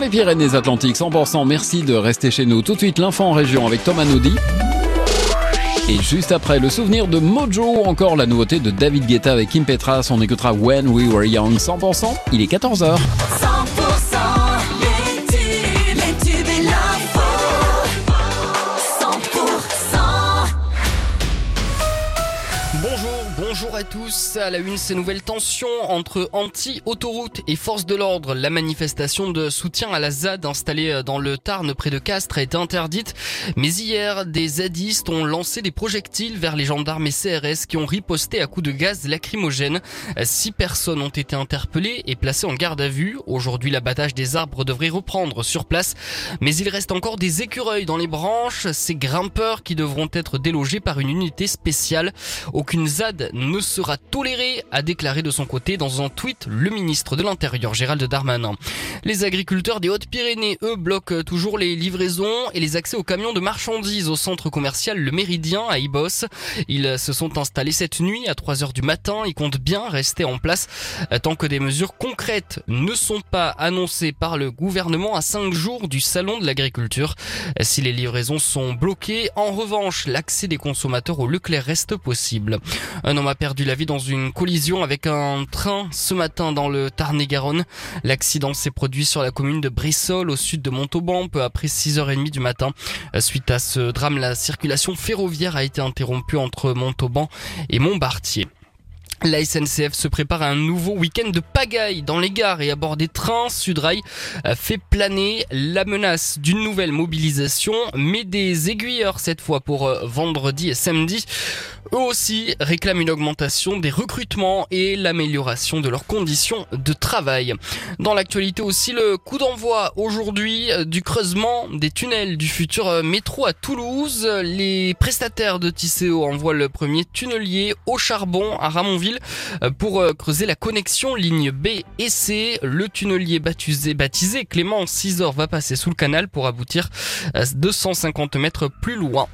les Pyrénées-Atlantiques 100%. Merci de rester chez nous. Tout de suite, l'info en région avec Thomas Naudy. Et juste après, le souvenir de Mojo encore la nouveauté de David Guetta avec Kim Petras. On écoutera When We Were Young 100%. Il est 14h. 100% à tous. À la une, ces nouvelles tensions entre anti-autoroute et forces de l'ordre. La manifestation de soutien à la ZAD installée dans le Tarn près de Castres été interdite. Mais hier, des zadistes ont lancé des projectiles vers les gendarmes et CRS qui ont riposté à coups de gaz lacrymogène. Six personnes ont été interpellées et placées en garde à vue. Aujourd'hui, l'abattage des arbres devrait reprendre sur place. Mais il reste encore des écureuils dans les branches. Ces grimpeurs qui devront être délogés par une unité spéciale. Aucune ZAD ne sera tolérée, a déclaré de son côté dans un tweet le ministre de l'Intérieur Gérald Darmanin. Les agriculteurs des Hautes-Pyrénées, eux, bloquent toujours les livraisons et les accès aux camions de marchandises au centre commercial Le Méridien à Ibos. Ils se sont installés cette nuit à 3 heures du matin et comptent bien rester en place tant que des mesures concrètes ne sont pas annoncées par le gouvernement à 5 jours du salon de l'agriculture. Si les livraisons sont bloquées, en revanche, l'accès des consommateurs au Leclerc reste possible. Un homme a perdu la vie dans une collision avec un train ce matin dans le Tarn-et-Garonne. L'accident s'est produit sur la commune de Brissol au sud de Montauban peu après 6h30 du matin. Suite à ce drame, la circulation ferroviaire a été interrompue entre Montauban et Montbartier. La SNCF se prépare à un nouveau week-end de pagaille dans les gares et à bord des trains. Sudrail fait planer la menace d'une nouvelle mobilisation, mais des aiguilleurs cette fois pour euh, vendredi et samedi. Eux aussi réclament une augmentation des recrutements et l'amélioration de leurs conditions de travail. Dans l'actualité aussi, le coup d'envoi aujourd'hui euh, du creusement des tunnels du futur euh, métro à Toulouse. Les prestataires de Tisséo envoient le premier tunnelier au charbon à Ramonville euh, pour creuser la connexion ligne B et C. Le tunnelier baptisé, baptisé Clément Cisor va passer sous le canal pour aboutir à 250 mètres plus loin.